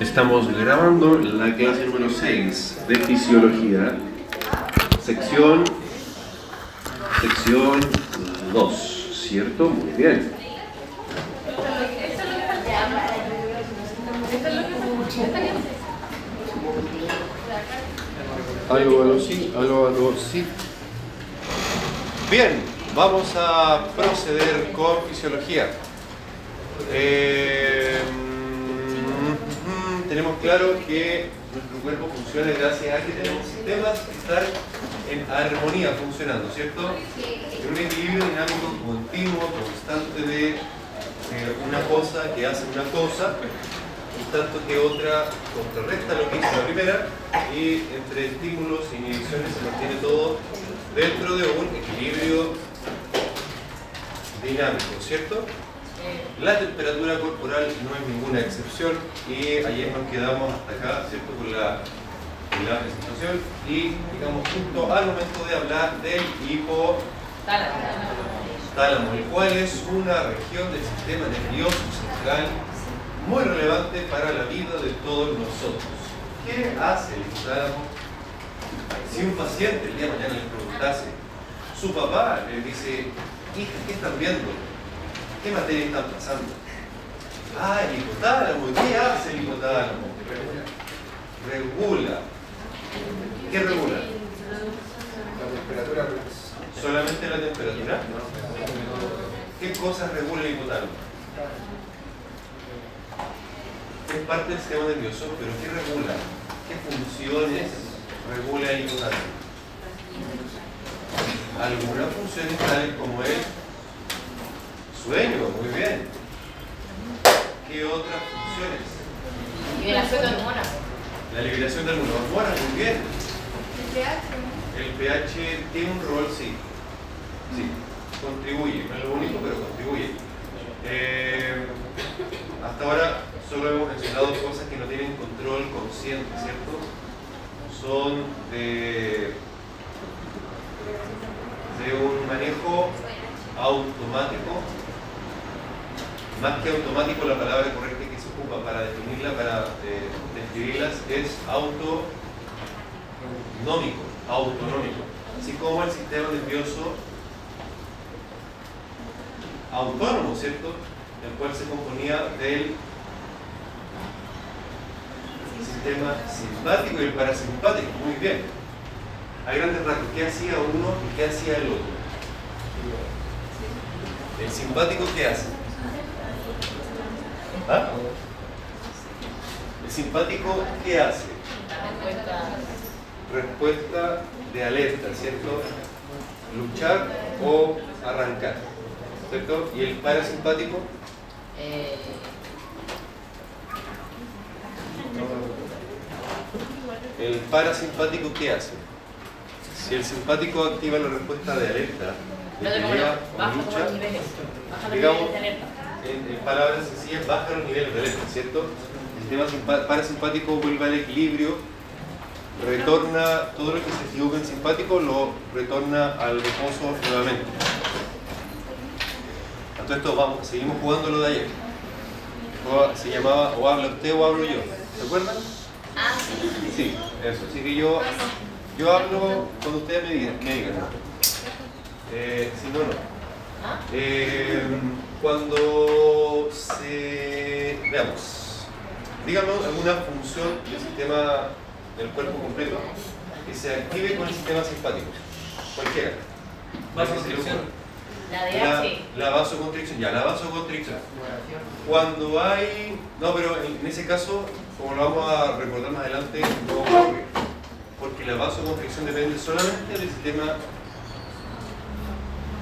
Estamos grabando la clase número 6 de fisiología, sección, sección 2, ¿cierto? Muy bien. Algo, algo, sí, algo, algo, sí. Bien, vamos a proceder con fisiología. Eh, tenemos claro que nuestro cuerpo funciona gracias a que tenemos sistemas que están en armonía funcionando, ¿cierto? En un equilibrio dinámico continuo, constante de eh, una cosa que hace una cosa, en tanto que otra contrarresta lo que hizo la primera, y entre estímulos e inhibiciones se mantiene todo dentro de un equilibrio dinámico, ¿cierto? La temperatura corporal no es ninguna excepción y ayer nos quedamos hasta acá, ¿cierto? Con la, con la presentación y digamos justo al momento de hablar del hipotálamo, el cual es una región del sistema nervioso central muy relevante para la vida de todos nosotros. ¿Qué hace el hipotálamo? Si un paciente el día de mañana le preguntase, su papá le dice, hija, ¿qué están viendo? ¿Qué materia están pasando? Ah, el hipotálamo. ¿Qué hace el hipotálamo? Regula. ¿Qué regula? La temperatura ¿Solamente la temperatura? ¿Qué cosas regula el hipotálamo? Es parte del sistema nervioso, pero ¿qué regula? ¿Qué funciones regula el hipotálamo? Algunas funciones tales como el sueño, muy bien. ¿Qué otras funciones? Liberación de hormonas. La liberación de algunas hormonas, muy bien. El pH tiene un rol, sí. Sí, contribuye, no es lo único, pero contribuye. Eh, hasta ahora solo hemos mencionado cosas que no tienen control consciente, ¿cierto? Son de, de un manejo automático. Más que automático, la palabra correcta que se ocupa para definirla, para eh, describirlas, es autonómico, autonómico. Así como el sistema nervioso autónomo, ¿cierto? El cual se componía del sistema simpático y el parasimpático. Muy bien. A grandes rasgos, ¿qué hacía uno y qué hacía el otro? ¿El simpático qué hace? ¿Ah? ¿El simpático qué hace? Respuesta de alerta, ¿cierto? Luchar o arrancar, ¿cierto? ¿Y el parasimpático? Eh, ¿El parasimpático qué hace? Si el simpático activa la respuesta de alerta, de pelea o lucha, digamos. En, en palabras sencillas, baja los niveles de alerta, ¿cierto? El sistema parasimpático vuelve al equilibrio, retorna todo lo que se equivoca en simpático, lo retorna al reposo nuevamente. A todo esto vamos, seguimos jugando lo de ayer. Se llamaba o habla usted o hablo yo. ¿Se acuerdan? Ah, sí. Sí, eso. Así que yo, yo hablo cuando ustedes me digan. Me digan. Eh, si no, no. Eh, cuando se... Veamos. Díganos alguna función del sistema del cuerpo completo que se active con el sistema simpático. Cualquiera. Vasoconstricción. La de La, H. la vasoconstricción. Ya, la vasoconstricción. Cuando hay... No, pero en, en ese caso, como lo vamos a recordar más adelante, no ocurre. Porque la vasoconstricción depende solamente del sistema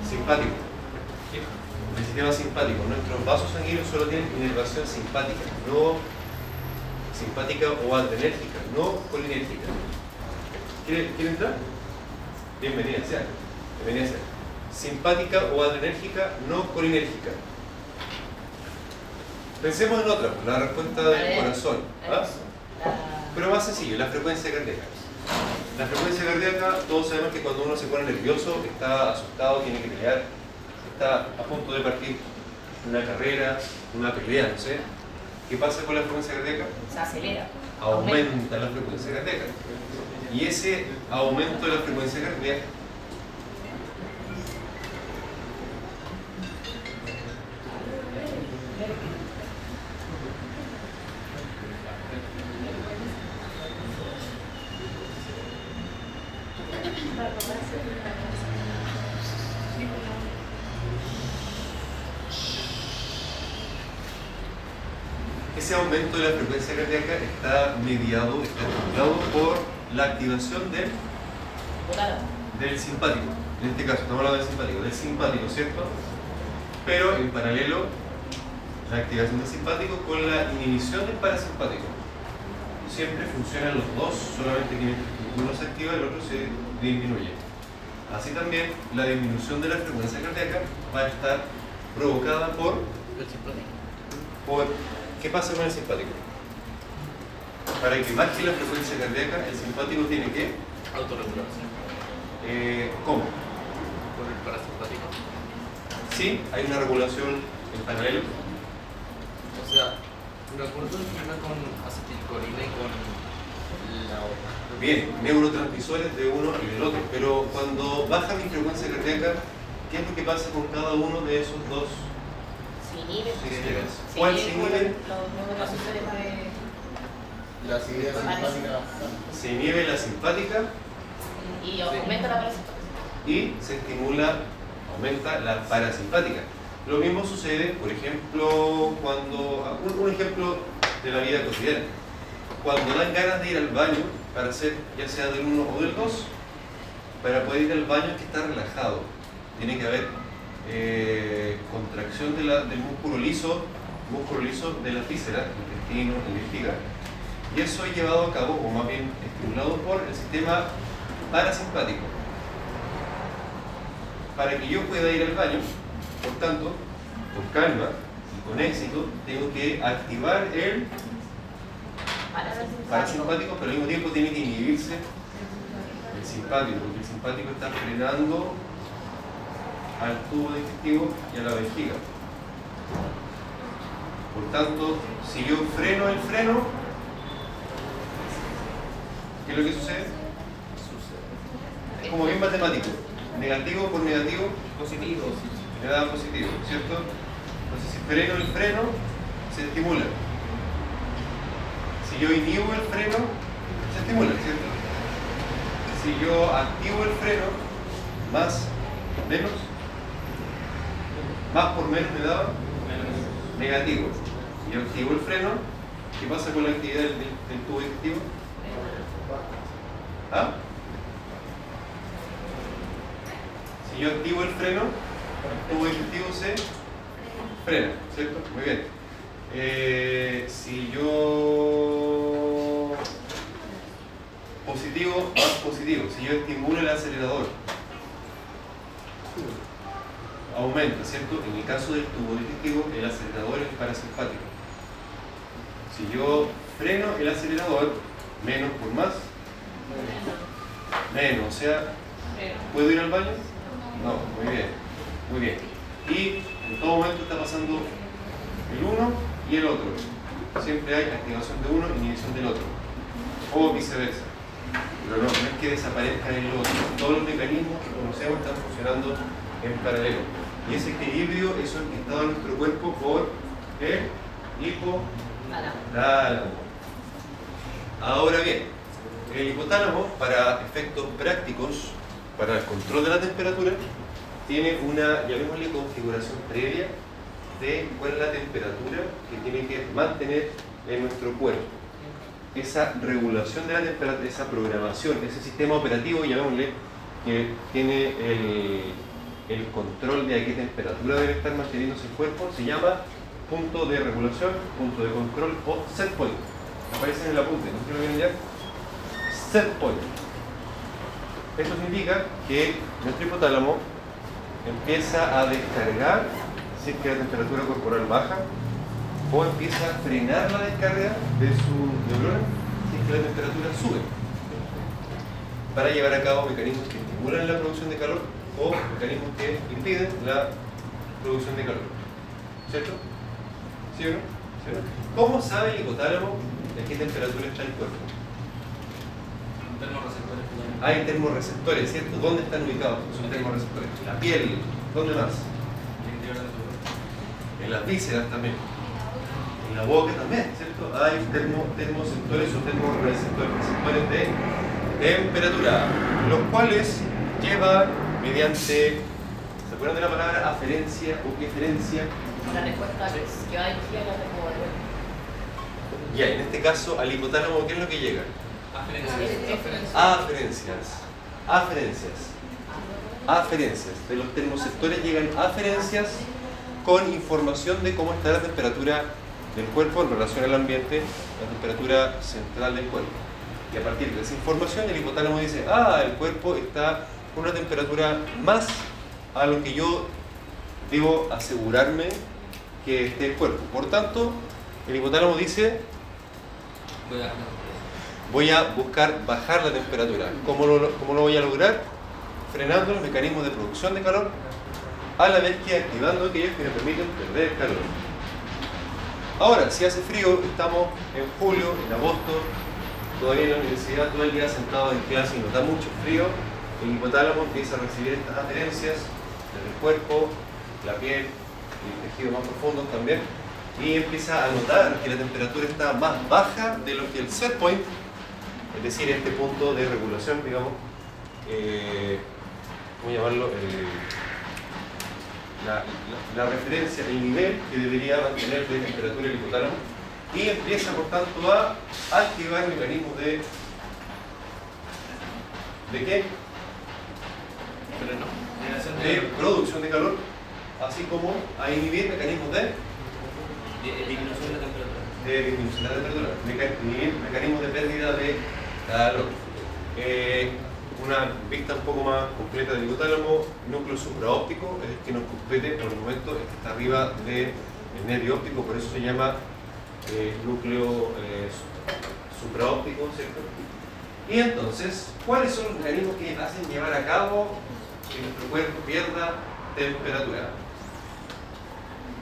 simpático. Del sistema simpático. Nuestros vasos sanguíneos solo tienen inervación simpática, no simpática o adrenérgica, no colinérgica. ¿Quiere, ¿Quiere entrar? Bienvenida sea. Bienvenida sea. Simpática o adrenérgica, no colinérgica. Pensemos en otra, la respuesta del corazón. ¿ah? Pero más sencillo, la frecuencia cardíaca. La frecuencia cardíaca, todos sabemos que cuando uno se pone nervioso, está asustado, tiene que pelear, está a punto de partir una carrera, una pelea, no sé, ¿qué pasa con la frecuencia cardíaca? Se acelera. Aumenta la frecuencia cardíaca. Y ese aumento de la frecuencia cardíaca ese aumento de la frecuencia cardíaca está mediado, está estimulado por la activación del, del simpático. En este caso, estamos hablando del simpático, del simpático, ¿cierto? Pero en paralelo, la activación del simpático con la inhibición del parasimpático. Siempre funcionan los dos, solamente que uno se activa y el otro se disminuye. Así también, la disminución de la frecuencia cardíaca va a estar provocada por El simpático. por ¿qué pasa con el simpático? Para que baje la frecuencia cardíaca, el simpático tiene que, Autorregulación. eh, ¿cómo? Con el parasimpático. Sí, hay una regulación en paralelo. O sea, acuerdo funciona con acetilcolina y con la otra. Bien, neurotransmisores de uno y del otro, pero cuando baja mi frecuencia cardíaca, ¿qué es lo que pasa con cada uno de esos dos Se inhibe. sistemas? Se ¿Cuál de. Las ideas simpáticas. Se inhibe la simpática Y aumenta la presión. y se estimula, aumenta la parasimpática. Lo mismo sucede, por ejemplo, cuando, un, un ejemplo de la vida cotidiana, cuando dan ganas de ir al baño para hacer ya sea del 1 o del 2, para poder ir al baño hay que estar relajado, tiene que haber eh, contracción de la- del músculo liso, músculo liso de la víscera, intestino, vejiga, y eso es llevado a cabo, o más bien estimulado por el sistema parasimpático. Para que yo pueda ir al baño, por tanto, con calma y con éxito, tengo que activar el parasimpático, pero al mismo tiempo tiene que inhibirse el simpático, porque el simpático está frenando al tubo digestivo y a la vejiga. Por tanto, si yo freno el freno, ¿qué es lo que sucede? Es como bien matemático. Negativo por negativo Positivo. me da positivo, ¿cierto? Entonces si freno el freno, se estimula. Si yo inhibo el freno, se estimula, ¿cierto? Si yo activo el freno, más, menos, más por menos me da negativo. Yo activo el freno, ¿qué pasa con la actividad del tubo digestivo? ¿Ah? Si yo activo el freno, el tubo digestivo se frena, ¿cierto? Muy bien. Eh, si yo positivo, más positivo, si yo estimulo el acelerador, aumenta, ¿cierto? En el caso del tubo digestivo, el acelerador es parasimpático. Si yo freno el acelerador, menos por más, menos, o sea, ¿puedo ir al baño? No, muy bien, muy bien. Y en todo momento está pasando el uno y el otro. Siempre hay activación de uno y inhibición del otro. O viceversa. Pero no, no es que desaparezca el otro. Todos los mecanismos que conocemos están funcionando en paralelo. Y ese equilibrio es orquestado en nuestro cuerpo por el hipotálamo. Ahora bien, el hipotálamo, para efectos prácticos, para el control de la temperatura, tiene una, llamémosle, configuración previa de cuál es la temperatura que tiene que mantener en nuestro cuerpo. Esa regulación de la temperatura, esa programación, ese sistema operativo, llamémosle, que tiene el, el control de a qué temperatura debe estar manteniéndose el cuerpo, se llama punto de regulación, punto de control o set point. Aparece en el apunte, ¿no si lo vienen ya? Set point. Esto significa que nuestro hipotálamo empieza a descargar si es que la temperatura corporal baja o empieza a frenar la descarga de su neurona si es que la temperatura sube para llevar a cabo mecanismos que estimulan la producción de calor o mecanismos que impiden la producción de calor. ¿Cierto? ¿Sí o no? ¿Cómo sabe el hipotálamo de qué temperatura está el cuerpo? Termorreceptores. Hay termorreceptores, ¿cierto? ¿Dónde están ubicados esos termorreceptores? La piel, ¿dónde más? En las vísceras también. En la boca también, ¿cierto? Hay termo, o termorreceptores receptores de temperatura, los cuales llevan mediante, ¿se acuerdan de la palabra aferencia o eferencia? La respuesta que que va dirigida a la. Ya, en este caso al hipotálamo, ¿qué es lo que llega? Aferencias. Aferencias. Aferencias. Aferencias. De los termoreceptores llegan aferencias con información de cómo está la temperatura del cuerpo en relación al ambiente, la temperatura central del cuerpo. Y a partir de esa información el hipotálamo dice, ah, el cuerpo está con una temperatura más a lo que yo debo asegurarme que esté el cuerpo. Por tanto, el hipotálamo dice, Voy a buscar bajar la temperatura. ¿Cómo lo, cómo lo voy a lograr? Frenando los mecanismos de producción de calor a la vez que activando aquellos que me permiten perder calor. Ahora, si hace frío, estamos en julio, en agosto, todavía en la universidad, todo el día sentado en clase y nos da mucho frío, el hipotálamo empieza a recibir estas aferencias desde el cuerpo, la piel y tejidos más profundos también, y empieza a notar que la temperatura está más baja de lo que el set point, es decir, este punto de regulación, digamos, eh, ¿cómo llamarlo? La, la- la referencia, el nivel que debería mantener de temperatura el hipotálamo y empieza por tanto a activar mecanismos de ¿de qué? Pero no. Generación de producción de calor así como a inhibir mecanismos de, de disminución de la temperatura. de disminución de la temperatura meca- inhibir mecanismos de pérdida de calor Eh, una vista un poco más completa del hipotálamo núcleo supraóptico es el que nos compete por el momento el que está arriba del nervio óptico por eso se llama eh, núcleo eh, su- supraóptico, ¿cierto? Y entonces, ¿cuáles son los mecanismos que hacen llevar a cabo que nuestro cuerpo pierda temperatura?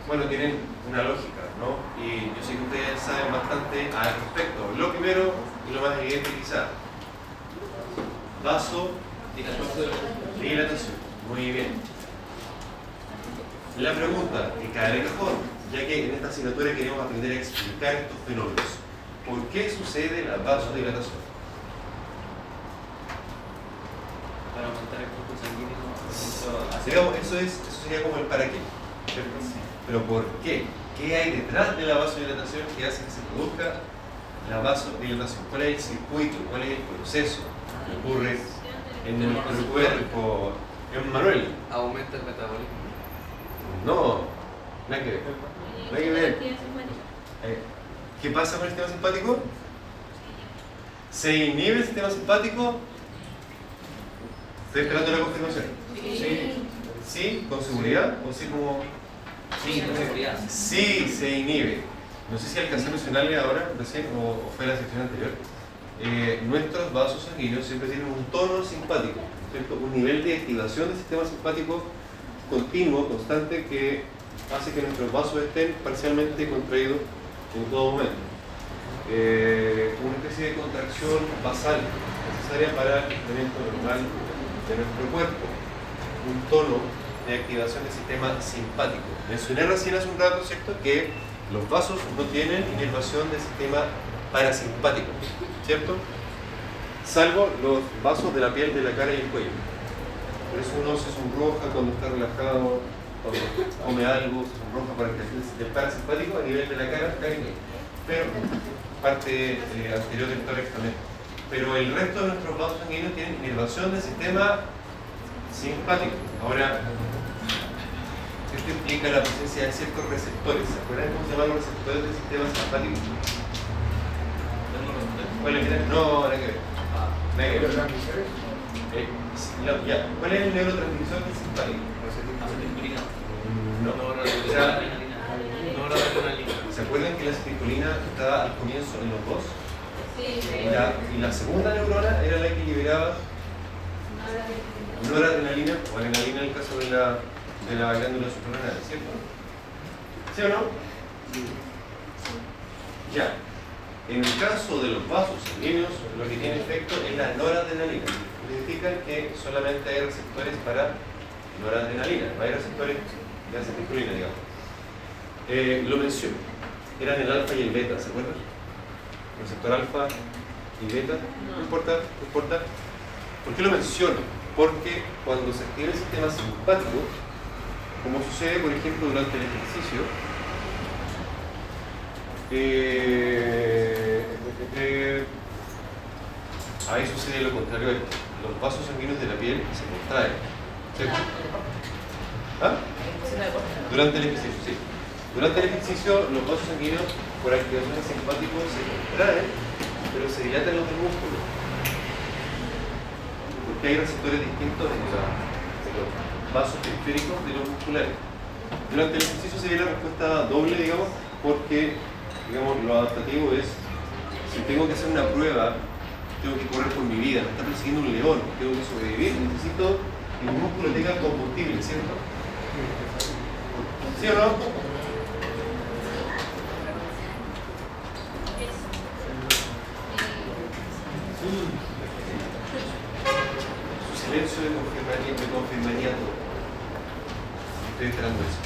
Bueno, tienen una lógica, ¿no? Y yo sé que ustedes saben bastante al respecto. Lo primero y lo más evidente quizá, vaso. Muy bien. La pregunta que cae de cajón, ya que en esta asignatura queremos aprender a explicar estos fenómenos. ¿Por qué sucede la vasodilatación? para aumentar el flujo sanguíneo eso eso, es, eso sería como el para qué. ¿cierto? Pero ¿por qué? ¿Qué hay detrás de la vasodilatación que hace que se produzca la vasodilatación? ¿Cuál es el circuito? ¿Cuál es el proceso que ocurre en nuestro cuerpo? ¿En Manuel? Aumenta el metabolismo. No, nada que ver. Nada que ver. Eh, ¿Qué pasa con el sistema simpático? ¿Se inhibe el sistema simpático? Estoy esperando la confirmación. Sí. ¿Sí? ¿Con seguridad? ¿O sí como.? Sí, con seguridad. Sí, se inhibe. No sé si alcancé a mencionarle ahora, recién, o, fue la sección anterior. Eh, nuestros vasos sanguíneos siempre tienen un tono simpático, ¿cierto? un nivel de activación del sistema simpático continuo, constante, que hace que nuestros vasos estén parcialmente contraídos en todo momento. Eh, una especie de contracción basal necesaria para el funcionamiento normal de nuestro cuerpo. Un tono de activación del sistema simpático. Mencioné recién hace un rato, ¿cierto?, que los vasos no tienen inervación del sistema parasimpático, ¿cierto? Salvo los vasos de la piel de la cara y el cuello. Por eso uno se sonroja cuando está relajado, cuando come algo, se sonroja para que el parasimpático a nivel de la cara, cara y cuello. Pero parte eh, anterior del tórax también. Pero el resto de nuestros vasos sanguíneos tienen inervación del sistema simpático. Ahora, esto implica la presencia de ciertos receptores. ¿Se acuerdan cómo se llaman los receptores del sistema simpático? ¿Cuáles eran? No, nada que ver. Nada que ver. ¿Neurotransmisores? Eh, la- ya. ¿Cuál es el neurotransmisor del simpático? No. O sea, Adrenalina. Noradrenalina. ¿Se acuerdan que la acetilcolina estaba al comienzo en los dos? Sí. Y la, y la segunda neurona era la que liberaba noradrenalina o adrenalina en el caso de la, de la glándula suprarrenal, ¿cierto? ¿Sí o no? Ya. En el caso de los vasos sanguíneos, lo que tiene efecto es la noradrenalina. Significa que solamente hay receptores para noradrenalina, no hay receptores de acetilcolina, digamos. Eh, lo menciono. Eran el alfa y el beta, ¿se acuerdan? Receptor alfa y beta. No importa, no importa. ¿Por qué lo menciono? Porque cuando se activa el sistema simpático, como sucede, por ejemplo, durante el ejercicio, eh, eh, ahí sucede lo contrario. Los vasos sanguíneos de la piel se contraen. ¿cierto? ¿Ah? Durante el ejercicio, sí. Durante el ejercicio, los vasos sanguíneos por activación simpático se contraen, pero se dilatan los del músculo. Porque hay receptores distintos en, los vasos periféricos de los musculares. Durante el ejercicio se ve la respuesta doble, digamos, porque digamos, lo adaptativo es, si tengo que hacer una prueba, tengo que correr por mi vida, me está persiguiendo un león, tengo que sobrevivir, necesito que mi músculo tenga combustible, ¿cierto? ¿Sí o no? Su silencio me confirmaría, me confirmaría todo. Estoy esperando eso.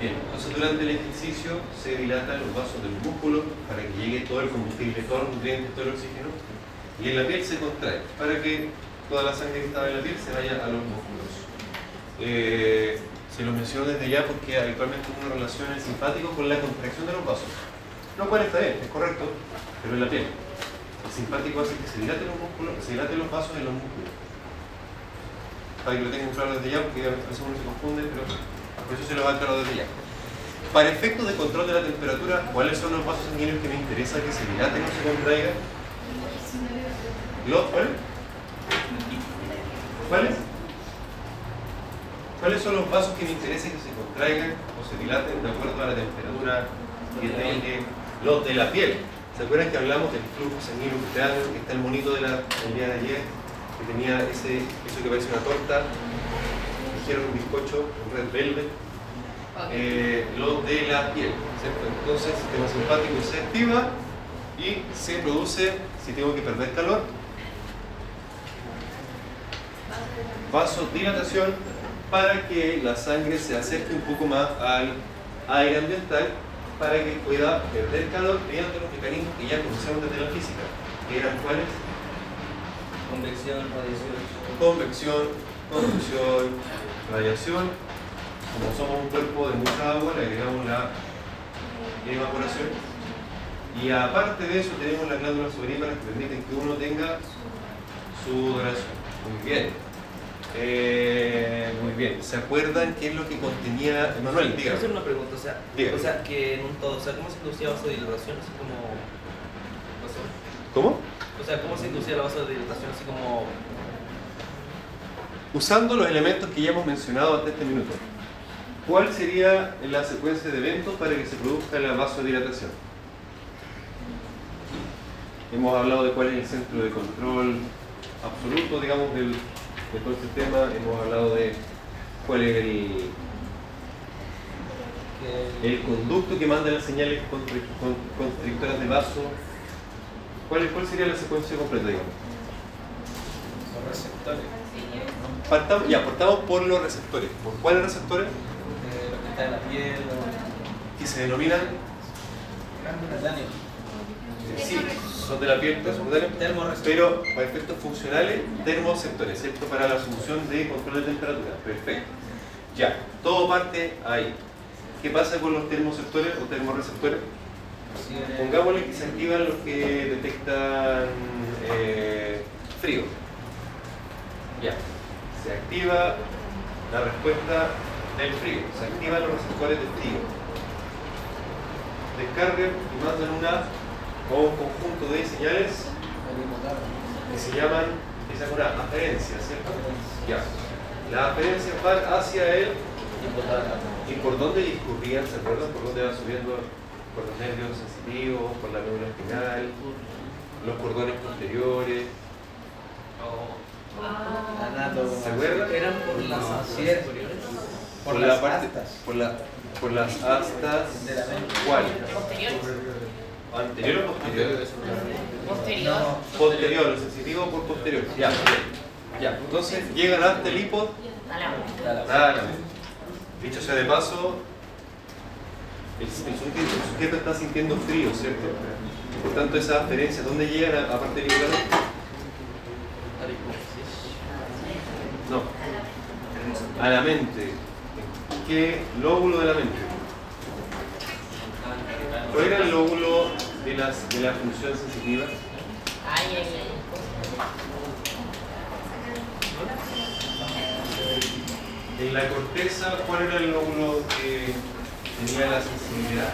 Bien, entonces durante el ejercicio se dilatan los vasos del músculo para que llegue todo el combustible, todos los nutrientes, todo el oxígeno. Y en la piel se contrae para que toda la sangre que estaba en la piel se vaya a los músculos. Eh, se lo menciono desde ya porque habitualmente uno relaciona el simpático con la contracción de los vasos. Lo cual está bien, es correcto, pero en la piel. El simpático hace que se dilaten los músculos, se dilaten los vasos en los músculos. Para que lo tengan claro desde ya, porque a veces uno se confunde, pero por eso se lo va a aclarar desde ya. Para efectos de control de la temperatura, ¿cuáles son los vasos sanguíneos que me interesa que se dilaten o se contraigan? ¿Los cuáles? ¿Cuáles? ¿Cuáles son los vasos que me interesa que se contraigan o se dilaten de acuerdo a la temperatura que tenga los de la piel? ¿Se acuerdan que hablamos del flujo sanguíneo cutáneo, que está el monito de la, del día de ayer, que tenía ese, eso que parece una torta, dijeron un bizcocho, un red velvet? Eh, lo de la piel, ¿cierto? Entonces el sistema simpático se activa y se produce, si tengo que perder calor, vasodilatación para que la sangre se acerque un poco más al aire ambiental para que pueda perder calor mediante los mecanismos que ya conocemos desde la física, que eran cuáles? Convección, radiación. Convección, conducción, radiación. Como somos un cuerpo de mucha agua, le agregamos la evaporación. Y aparte de eso tenemos las glándulas sudoríparas que permiten que uno tenga sudoración. Muy bien. Eh, muy bien. ¿Se acuerdan qué es lo que contenía Manuel? Quiero hacer una pregunta, o sea, o sea, que en un todo, o sea, ¿cómo se inducía vasodilatación así como? ¿Cómo? O sea, ¿cómo se inducía la vasodilatación así como Usando los elementos que ya hemos mencionado hasta este minuto, ¿cuál sería la secuencia de eventos para que se produzca la vasodilatación? Hemos hablado de cuál es el centro de control absoluto, digamos, del, de todo el sistema. Hemos hablado de cuál es el, conducto que manda las señales constri- con- constrictoras de vaso. ¿Cuál, es- ¿Cuál sería la secuencia completa, digamos? los receptores. Partamos, ya, partamos por los receptores. ¿Por cuáles receptores? En la piel, o Que se denominan, eh, sí, son de la piel, pero para efectos funcionales, termoreceptores, ¿cierto? Para la asunción de control de temperatura. Perfecto. Ya, todo parte ahí. ¿Qué pasa con los termoreceptores o termorreceptores? Pongámosle que se activan los que detectan eh, frío. Ya. Se activa la respuesta del frío. Se activan los receptores del frío. Descargan y mandan una o un conjunto de señales que se llaman, esa es una aferencia, ¿cierto? Ya. La aferencia va hacia el ¿Y por dónde discurrían? ¿Se acuerdan? ¿Por dónde va subiendo? Por los nervios sensitivos, por la médula espinal, los cordones posteriores. Anátomo. ¿Se acuerdan? eran por las No, Por, las la parte, astas. por, la, por las astas. De la mente. ¿Cuál? Posterior. ¿Anterior o posterior? Posterior. Posterior, lo sensitivo por posterior. Ya, ya. Entonces llegan hasta el hipo. Talamo. Dicho sea de paso, el, el sujeto, el sujeto está sintiendo frío, ¿cierto? Por tanto, esas aferencias, ¿dónde llegan a- aparte del hipotálamo? No. A la mente. ¿Qué lóbulo de la mente? ¿Cuál era el lóbulo de, las, de la función sensitiva? Ay, ay, ay. En la corteza, ¿cuál era el lóbulo que tenía la sensibilidad?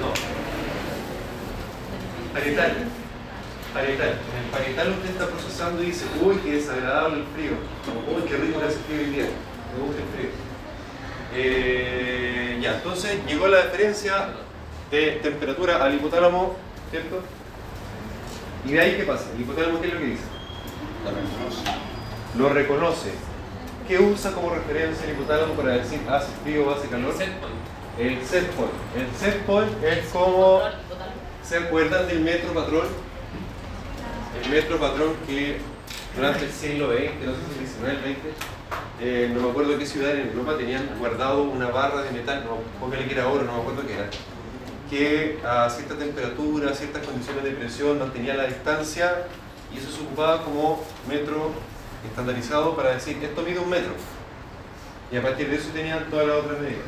No. Parietal. Parietal. En el parietal usted está procesando y dice, uy, qué desagradable el frío. Uy, qué rico que hace frío hoy día. Me gusta el frío. Eh, ya, entonces llegó la diferencia de temperatura al hipotálamo, ¿cierto? ¿Y de ahí qué pasa? ¿El hipotálamo qué es lo que dice? La reconoce. Lo reconoce. ¿Qué usa como referencia el hipotálamo para decir hace frío o hace calor? El set point. El set point es como... ¿Se acuerdan del metro patrón? El metro patrón que durante el siglo XX, no sé si XIX, XX, eh, no me acuerdo qué ciudad en Europa tenían guardado una barra de metal, no, póngale que era oro, no me acuerdo qué era, que a cierta temperatura, a ciertas condiciones de presión mantenía la distancia y eso se ocupaba como metro estandarizado para decir esto mide un metro. Y a partir de eso tenían todas las otras medidas.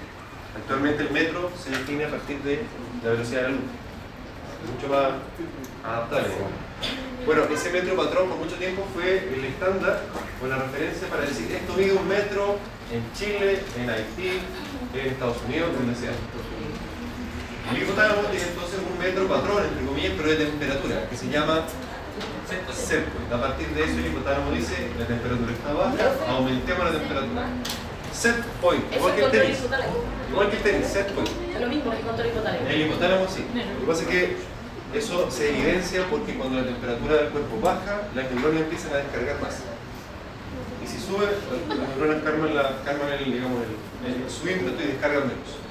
Actualmente el metro se define a partir de la velocidad de la luz mucho más adaptable. Bueno, ese metro patrón por mucho tiempo fue el estándar o la referencia para decir esto mide un metro en Chile, en Haití, en Estados Unidos, donde sea. El hipotálamo tiene entonces un metro patrón, entre comillas, pero de temperatura, que se llama set point. A partir de eso el hipotálamo dice la temperatura está baja, aumentemos la temperatura. Set point, igual que el tenis. Igual que el tenis, set point. Es lo mismo que control hipotálamo. El hipotálamo sí. Lo que pasa es que eso se evidencia porque cuando la temperatura del cuerpo baja, las neuronas empiezan a descargar más. Y si sube, las neuronas calman, la, calman el, digamos, el, el, su ímpetu y descargan menos.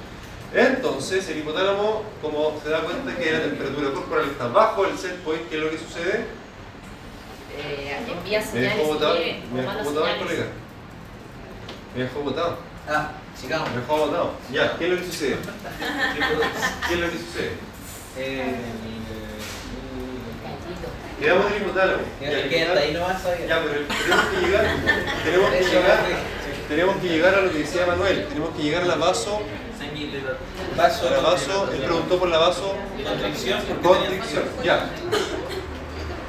Entonces, el hipotálamo, como se da cuenta que la temperatura corporal está bajo el set point, ¿qué es lo que sucede? Eh, envía Me señales dejó botado, me dejó botado el colega. Me dejó botado. Ah, sigamos. Me dejó botado. Ya, ¿qué es lo que sucede? ¿Qué es lo que sucede? Eh. Quedamos en el hipotálamo. Ya, el que hasta hipotálamo- ahí no vas a ir. Ya, pero tenemos que llegar, tenemos que llegar, tenemos que llegar a lo que decía Manuel, tenemos que llegar a la vaso, Vaso. la vaso, él preguntó por la vaso Constricción. ¿por qué tenía- constricción, ya,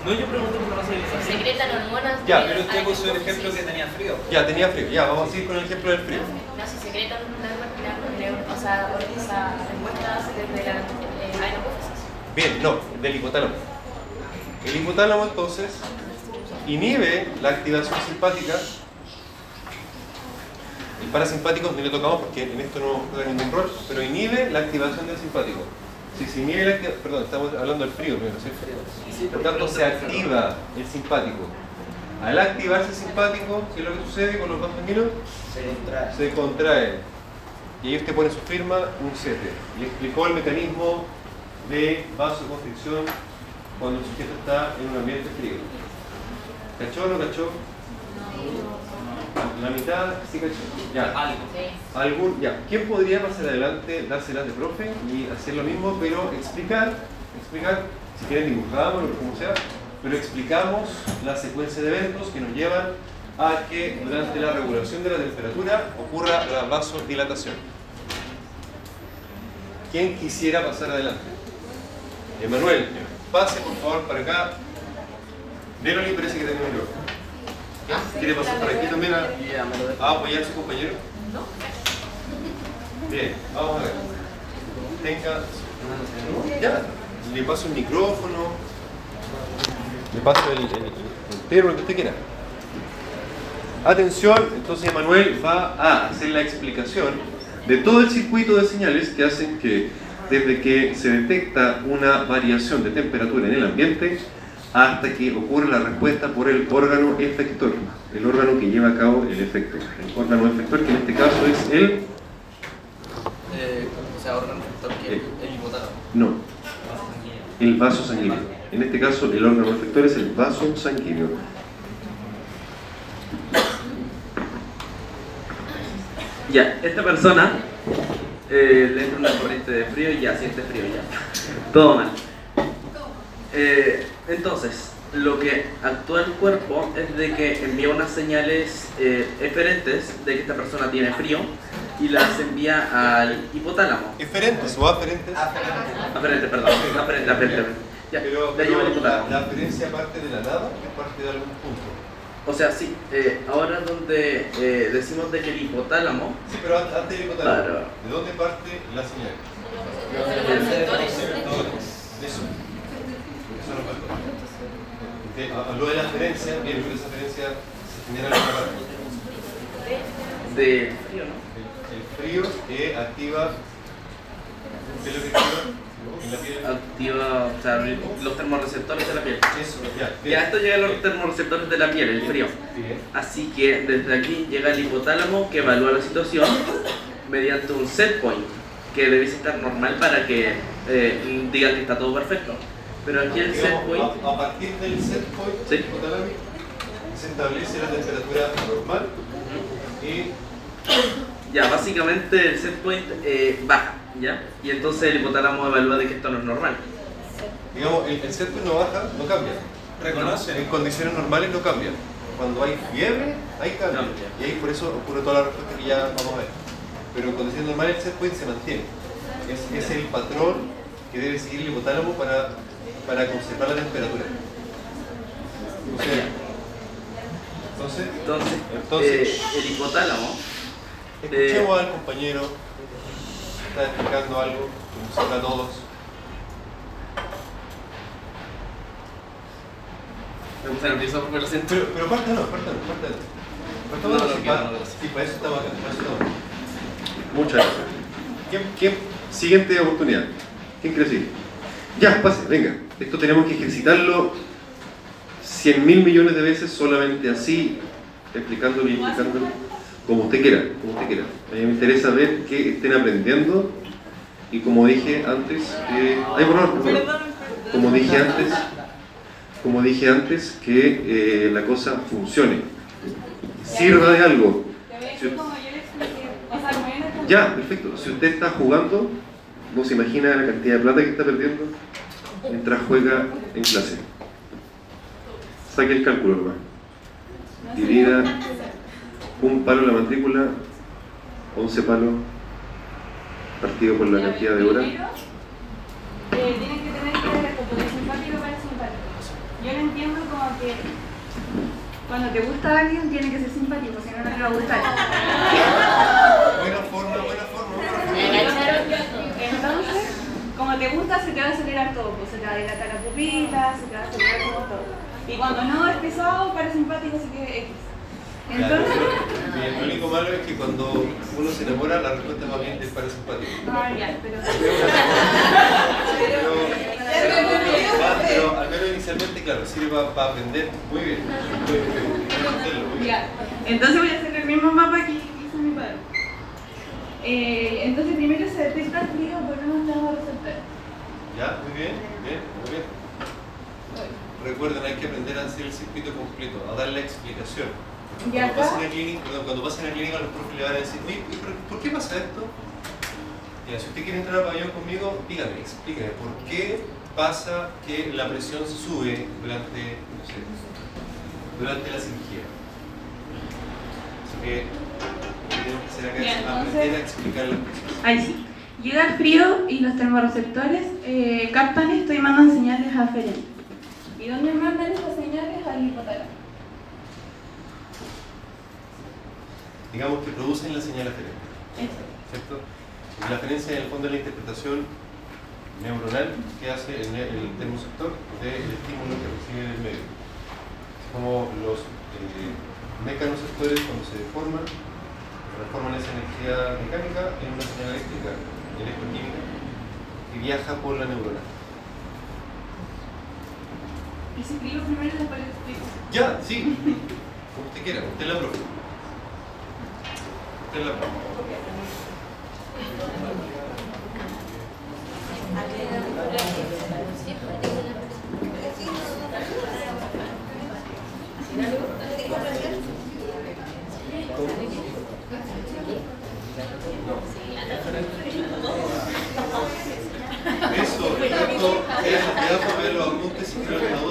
No, yo pregunté por la Se secretan hormonas. Ya, de- Pero usted la puso el ejemplo que tenía frío. ya tenía frío, ya, vamos a seguir con el ejemplo del frío. No, si secretan hormona, o sea, esa respuesta desde la eh, a la hipófisis. Bien, no, del hipotálamo. El hipotálamo entonces inhibe la activación simpática. El parasimpático ni le tocamos porque en esto no juega ningún rol, pero inhibe la activación del simpático. Si se inhibe la activación, perdón, estamos hablando del frío primero, ¿cierto? Por tanto, se activa el simpático. Al activarse el simpático, ¿qué es lo que sucede con los vasos sanguíneos? Se contrae. Se contrae. Y ahí usted pone su firma, un 7. Y explicó el mecanismo de vasoconstricción cuando el sujeto está en un ambiente frío. ¿Cachó o no cachó? La mitad sí cachó. Ya. Algo. ¿Algún, ya. ¿Quién podría pasar adelante, dárselas de profe y hacer lo mismo, pero explicar, explicar, si quieren dibujamos o como sea, pero explicamos la secuencia de eventos que nos llevan a que durante la regulación de la temperatura ocurra la vasodilatación. ¿Quién quisiera pasar adelante? Emanuel, pase por favor para acá. Veroni parece que tiene un micrófono. ¿Quiere pasar por aquí también a, lo apoyar a su compañero? ¿No? Bien, vamos a ver. Tenga. Ya, le paso el micrófono, le paso el, el, lo que usted quiera. Atención, entonces Manuel va a hacer la explicación de todo el circuito de señales que hacen que desde que se detecta una variación de temperatura en el ambiente hasta que ocurre la respuesta por el órgano efector, el órgano que lleva a cabo el efecto. El órgano efector que en este caso es el... Eh, o sea, órgano efector que es el hipotálamo. No, el vaso sanguíneo. En este caso el órgano efector es el vaso sanguíneo. Ya, esta persona eh, le entra una corriente de frío y ya siente frío ya. Todo mal. Eh, entonces, lo que actúa el cuerpo es de que envía unas señales eh, eferentes de que esta persona tiene frío y las envía al hipotálamo. ¿Eferentes o aferentes? Aferente, perdón. Aferente, aferente. Ya, Pero, pero la, hipotálamo. la aferencia parte de la nada o parte de algún punto. O sea, sí, eh, ahora donde eh, decimos de que el hipotálamo Sí, pero an- antes del hipotálamo, Claro. ¿de dónde parte la señal? De eso. Eso no. Usted habló de la aferencia, bien, pero esa aferencia se genera en la parte. de frío, ¿no? El, el frío que activa. ¿Qué es lo que activa? Activa o sea, los termorreceptores de la piel. Eso, ya. esto llega a los termorreceptores de la piel, el frío. Así que desde aquí llega el hipotálamo que evalúa la situación mediante un set point que debe estar normal para que eh, diga que está todo perfecto. Pero aquí el set point, a, a partir del set point Sí. hipotalámico se establece la temperatura normal y ya básicamente el set point eh, baja, ¿ya? Y entonces el hipotálamo evalúa de que esto no es normal. digamos el, el no baja, no cambia. Reconoce. En condiciones normales no cambia. Cuando hay fiebre, hay cambio. Cambia. Y ahí por eso ocurre toda la respuesta que ya vamos a ver. Pero en condiciones normales el set point se mantiene. Es, es el patrón que debe seguir el hipotálamo para, para conservar la temperatura. O sea, entonces, Entonces, Entonces- eh, el hipotálamo escuchemos al compañero está explicando algo que nos habla a todos. Me puse nervioso porque lo siento. Pero, pero pártanos, pártanos, pártanos. Pártanos, No, no no sí, para eso estamos acá, para eso estamos acá. Muchas gracias. ¿Quién, quién? Siguiente oportunidad. ¿Quién quiere seguir? Ya, pase, venga. Esto tenemos que ejercitarlo 100 mil millones de veces solamente así, explicándolo y explicándolo, como usted quiera, como usted quiera. A mí me interesa ver qué estén aprendiendo y como dije antes, eh, ay, por favor, por favor. como dije antes, como dije antes, que eh, la cosa funcione, sirva de algo. Si- Ya, perfecto. Si usted está jugando, no se imagina la cantidad de plata que está perdiendo mientras juega en clase. Saque el cálculo, hermano. Divida un palo la matrícula, 11 palos, partido por la cantidad de horas. Primero, eh, tienen que tener que componer simpático para simpático. Yo lo entiendo como que cuando te gusta alguien tiene que ser simpático, si no, no te va a gustar. Buena forma, buena forma. Entonces, como te gusta, se te va a acelerar todo. Pues se te va a dilatar la pupila, se te va a acelerar todo. Y cuando no es pesado, para simpático, así que X. Entonces, lo único malo es que cuando uno se enamora, la respuesta más bien es para simpático. ya, pero. Pero, va- pero al menos inicialmente, claro, sirve para aprender muy bien. Entonces voy a hacer el mismo mapa que hizo mi padre. Eh, entonces primero se detecta el frío por unos termorreceptores. Ya, muy bien, bien, muy bien. Recuerden, hay que aprender a hacer el circuito completo, a dar la explicación. Y Cuando pasen a clínica, perdón, cuando pasen a clínica, los profes le van a decir, "Oye, ¿y por, qué pasa esto? Mira, si usted quiere entrar al pabellón conmigo, dígame, explíqueme, ¿por qué pasa que la presión sube durante, no sé, durante la cirugía? Así que lo que tenemos que hacer acá es entonces- aprender a explicar las cosas. Ahí sí. Llega el frío y los termorreceptores eh, captan esto y mandan señales aferentes. ¿Y dónde mandan estas señales? Al hipotálamo. Digamos que producen la señal aferente. ¿cierto? La aferencia en el fondo es la interpretación neuronal que hace el, el termoceptor del estímulo que recibe del medio. Es como los eh, mecanoceptores cuando se deforman, transforman esa energía mecánica en una señal eléctrica, electroquímica, que viaja por la neurona. Y si escribo primero y después explico. Ya, sí. Como usted quiera, usted la profe. Usted es la profe. Eso, esto es ya para ver los apuntes y creo que los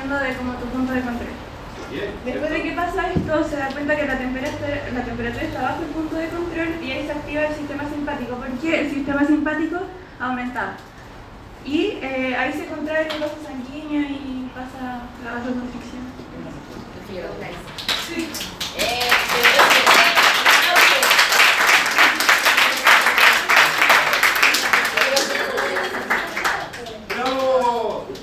dependiendo de como tu punto de control. Después de que pasa esto, se da cuenta que la temperatura, la temperatura está bajo el punto de control y ahí se activa el sistema simpático, porque el sistema simpático ha aumentado. Y eh, ahí se contrae el vaso sanguíneo y pasa la vasoconstricción.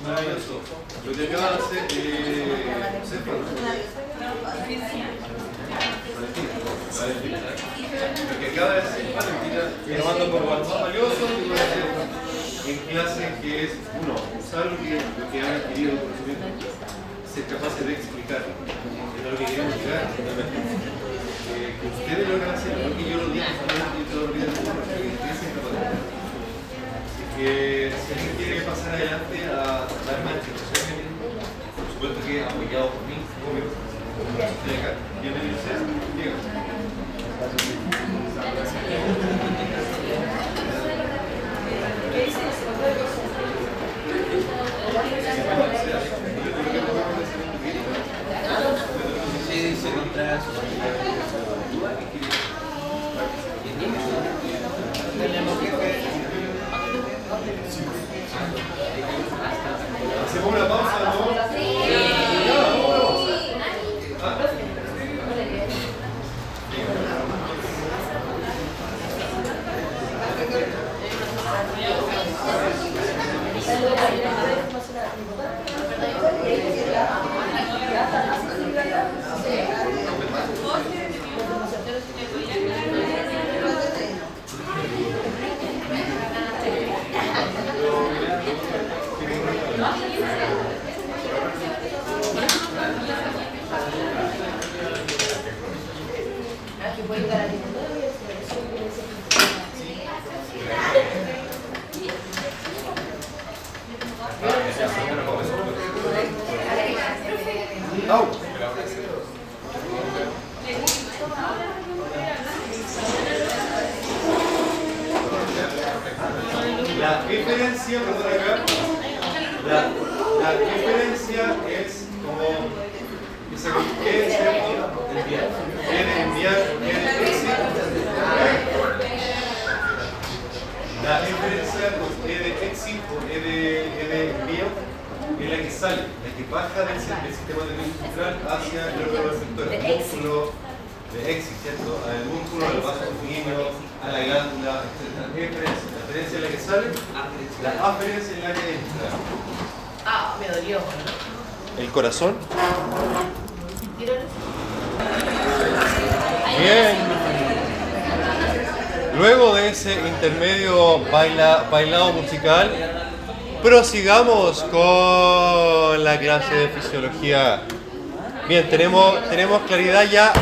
Maravilloso. Lo que acaba de hacer, eh, Josefa, ¿no? Valentina. Valentina. Lo que acaba de hacer Valentina, me mando por WhatsApp valioso en clase, que es, uno, usar lo que, han adquirido de conocimiento, ser capaces de explicarlo. Es lo que queremos llegar, que ustedes logran hacer, no que yo lo diga solamente y todos los días, sino que ustedes sean capaces. Así que si alguien quiere pasar adelante a dar más explicaciones, por supuesto que apoyado por mí, obvio. Que ver. Hacemos una pausa, ¿no? Prosigamos con la clase de fisiología. Bien, tenemos, tenemos claridad ya.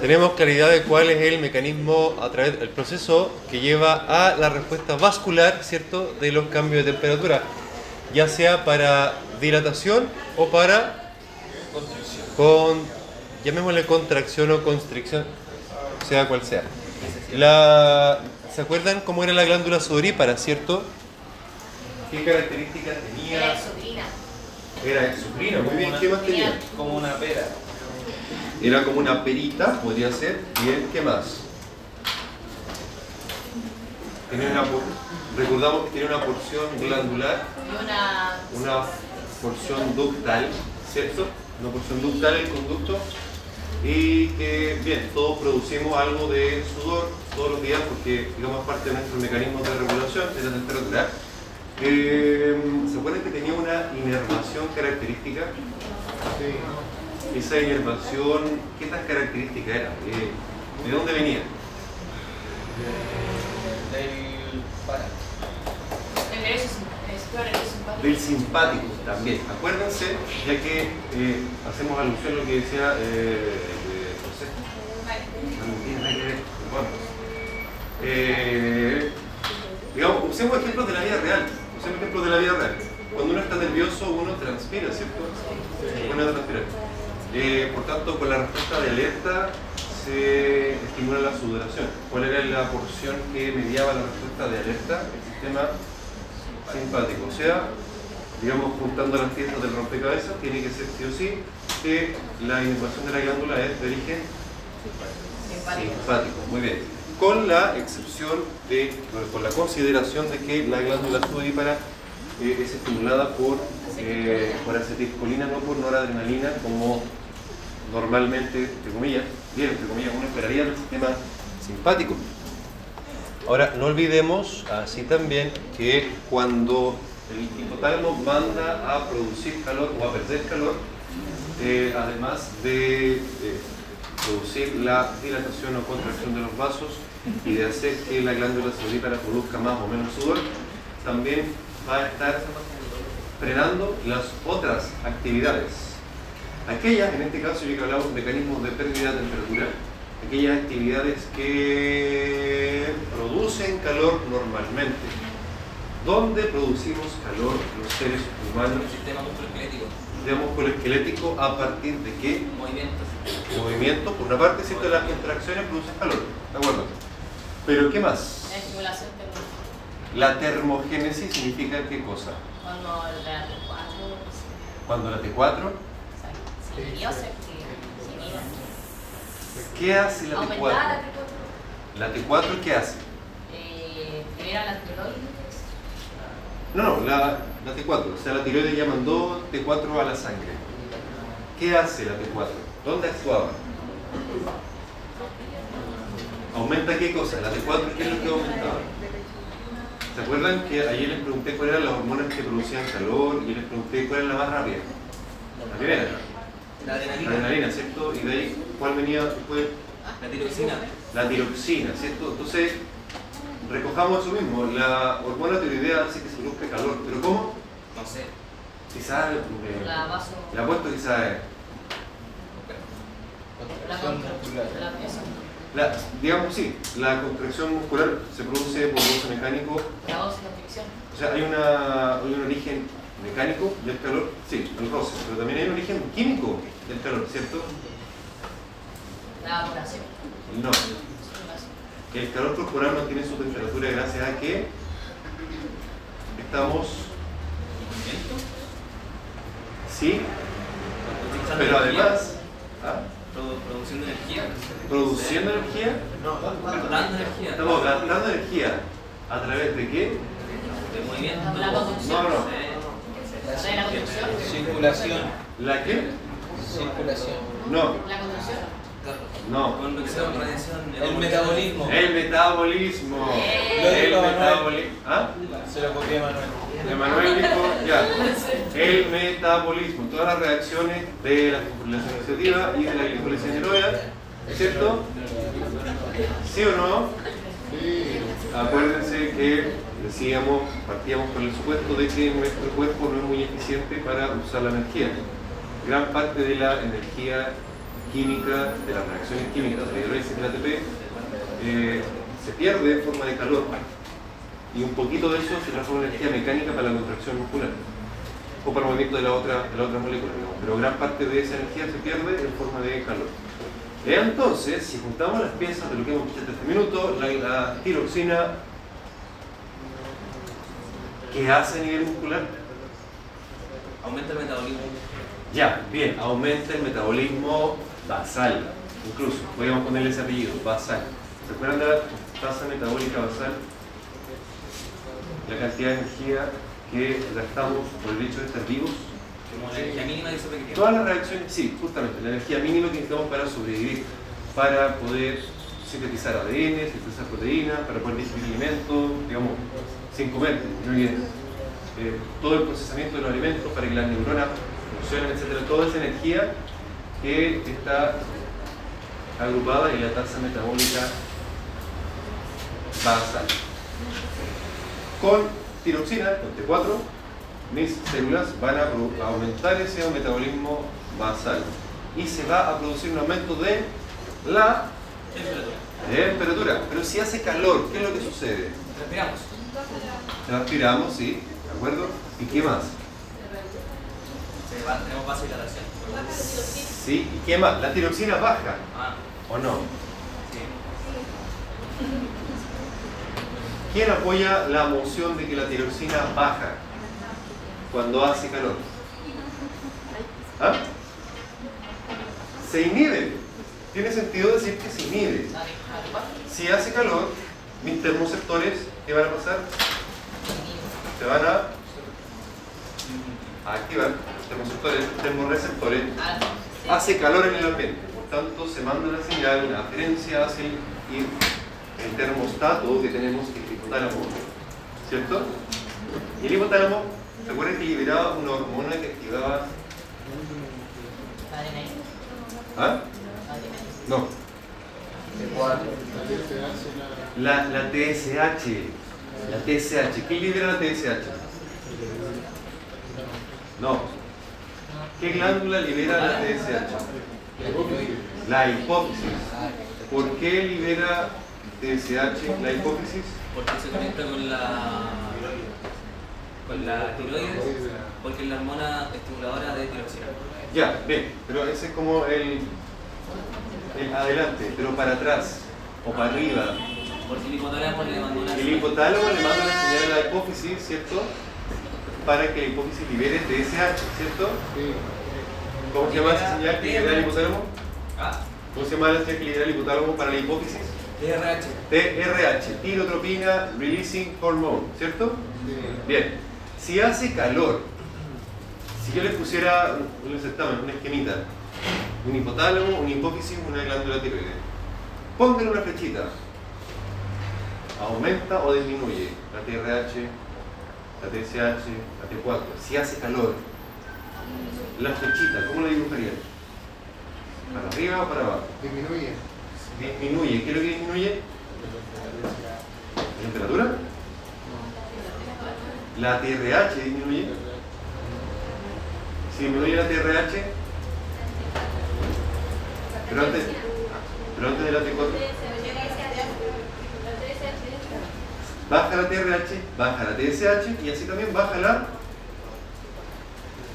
Tenemos claridad de cuál es el mecanismo a través del proceso que lleva a la respuesta vascular, ¿cierto?, de los cambios de temperatura, ya sea para dilatación o para con, llamémosle contracción o constricción, sea cual sea. La, ¿Se acuerdan cómo era la glándula sudorípara, cierto? ¿Qué características Era tenía? exocrina. Era exocrina, muy bien, ¿qué más tenía? Como una pera. Era como una perita, podría ser. Bien, ¿qué más? Tenía una, por- recordamos que tiene una porción glandular Y una. una porción ductal, ¿cierto? Una porción ductal el conducto y que, bien, todos producimos algo de sudor todos los días porque, digamos, parte de nuestros mecanismos de regulación de la temperatura. Eh, ¿Se acuerdan que tenía una inervación característica? Esa inervación, ¿qué tan característica era? Eh, ¿De dónde venía? Del para. Del simpático también. Acuérdense, ya que eh, hacemos alusión a lo que decía eh, José. No tiene nada que ver. Bueno. Eh, digamos, usemos ejemplos de la vida real. Usemos ejemplos de la vida real. Cuando uno está nervioso, uno transpira, ¿cierto? Se pone a transpirar. Eh, por tanto, con la respuesta de alerta se estimula la sudoración. ¿Cuál era la porción que mediaba la respuesta de alerta? El sistema simpático. O sea, digamos, juntando las piezas del rompecabezas, tiene que ser sí o sí que la innervación de la glándula es de origen Simpático. simpático. Muy bien. Con la excepción de, con la consideración de que la glándula sudorípara eh, es estimulada por, eh, por acetilcolina, no por noradrenalina, como normalmente, entre comillas, bien, entre comillas, uno esperaría del sistema simpático. Ahora, no olvidemos así también que cuando el hipotálamo manda a producir calor o a perder calor, eh, además de eh, producir la dilatación o contracción de los vasos y de hacer que la glándula sudorípara produzca más o menos sudor, también va a estar frenando las otras actividades. Aquellas, en este caso, yo que hablamos de mecanismos de pérdida de temperatura, aquellas actividades que producen calor normalmente. ¿Dónde producimos calor los seres humanos? Sistema musculoesquelético. De músculo esquelético a partir de qué Movimientos. movimiento? Por una parte, ¿cierto? Las contracciones producen calor, ¿de acuerdo? Pero ¿qué más? La estimulación térmica. La termogénesis significa qué cosa? Cuando la T4 Cuando la T4, se, se inició, se, se inició. ¿qué hace la Aumentaba T4? la T4. La T4, ¿qué hace? Eh, libera la tiroides. No, no, la, la T4, o sea, la tiroides ya mandó T4 a la sangre. ¿Qué hace la T4? ¿Dónde actuaba? ¿Aumenta qué cosa? La T4, ¿qué es lo que aumentaba? ¿Se acuerdan que ayer les pregunté cuáles eran las hormonas que producían calor y les pregunté cuál era la más rápida? La primera, La la adrenalina. adrenalina, ¿cierto? Y de ahí, ¿cuál venía después? La tiroxina. La tiroxina, ¿cierto? Entonces, recojamos eso mismo. La hormona tiroidea hace que se produzca calor. ¿Pero cómo? No sé. Quizás, eh, La vaso. le apuesto quizás, eh, La Contracción. La la, digamos sí, la contracción muscular se produce por gozo mecánico. La vasoconstricción. O sea, hay, una, hay un origen mecánico del calor, sí, el roce, pero también hay un origen químico del calor, ¿cierto? La evaporación. No. El calor corporal mantiene su temperatura gracias a que estamos, sí, pero además, ¿ah? Produciendo energía. produciendo energía, Gastando energía. estamos gastando energía a través de qué? De movimiento. La conducción. No, no. Circulación. ¿La qué? Circulación. No, La conducción. No. Conducción, radiación, El metabolismo. El metabolismo. El metabolismo. ¿Ah? Se lo copié a Manuel. Emanuel dijo, ya, el metabolismo, todas las reacciones de la fosforilación oxidativa y de la glicolización heroica, ¿cierto? ¿Sí o no? Acuérdense que decíamos, partíamos con el supuesto de que nuestro cuerpo no es muy eficiente para usar la energía. Gran parte de la energía química, de las reacciones químicas de la hidrólisis del ATP, eh, se pierde en forma de calor y un poquito de eso se transforma en energía mecánica para la contracción muscular o para el movimiento de la otra, de la otra molécula, digamos. pero gran parte de esa energía se pierde en forma de calor. Entonces, si juntamos las piezas de lo que hemos visto hasta este minuto, la, la tiroxina, ¿qué hace a nivel muscular? Aumenta el metabolismo. Ya, bien, aumenta el metabolismo basal, incluso, podríamos ponerle ese apellido, basal. ¿Se acuerdan de la tasa metabólica basal? La cantidad de energía que gastamos por el hecho de estar vivos. Como la energía mínima ese pequeño. Todas las reacciones, sí, justamente, la energía mínima que necesitamos para sobrevivir, para poder sintetizar ADN, sintetizar proteínas, para poder digerir alimentos, digamos, sin comer, ¿no? Y, eh, todo el procesamiento de los alimentos para que las neuronas funcionen, etcétera, toda esa energía que está agrupada en la tasa metabólica basal. Con tiroxina, con T4, mis células van a, aumentar ese metabolismo basal y se va a producir un aumento de la Temperatura. temperatura. Pero si hace calor, ¿qué es lo que sucede? Respiramos. Transpiramos, sí, ¿de acuerdo? ¿Y qué más? Se va, tenemos vasodilatación. Sí, ¿y qué más? La tiroxina baja, Ah, ¿o no? ¿Quién apoya la moción de que la tiroxina baja cuando hace calor? ¿Ah? Se inhibe. Tiene sentido decir que se inhibe. Si hace calor, mis termoceptores, ¿qué van a pasar? Se van a a activar, termoceptores, termorreceptores, hace calor en el ambiente, por tanto se manda una señal, una aferencia hacia el, el termostato que tenemos, el hipotálamo, ¿cierto? Y el hipotálamo, ¿se acuerdan que liberaba una hormona que activaba? ¿Ah? No, la, la TSH, la TSH, ¿qué libera la TSH? No. ¿Qué glándula libera la TSH? La hipófisis. ¿Por qué libera TSH la hipófisis? Porque se conecta con la. con la tiroides, porque es la hormona estimuladora de tiroxina. Ya, bien, pero ese es como el, el adelante, pero para atrás o para arriba. Porque el hipotálamo le mandó una. El hipotálamo le manda una señal a la hipófisis, ¿cierto? Para que la hipófisis libere TSH, ¿cierto? ¿Cómo se llama esa señal que libera el hipotálamo? Ah, ¿Cómo se llama la señal que libera el hipotálamo para la hipófisis? TRH. TRH, tirotropina releasing hormone, ¿cierto? Bien, si hace calor, si yo les pusiera un, certamen, una esquemita, un hipotálamo, una hipófisis, una glándula tiroides, pónganle una flechita, aumenta o disminuye la TRH, la TSH, la T4, si hace calor, la flechita, ¿cómo la dibujarían? ¿Para arriba o para abajo? Disminuye. Disminuye, ¿qué es lo que disminuye? ¿La temperatura? La TRH disminuye. Si disminuye la TRH, pero antes, pero antes de la T4, baja la TRH, baja la TSH y así también baja la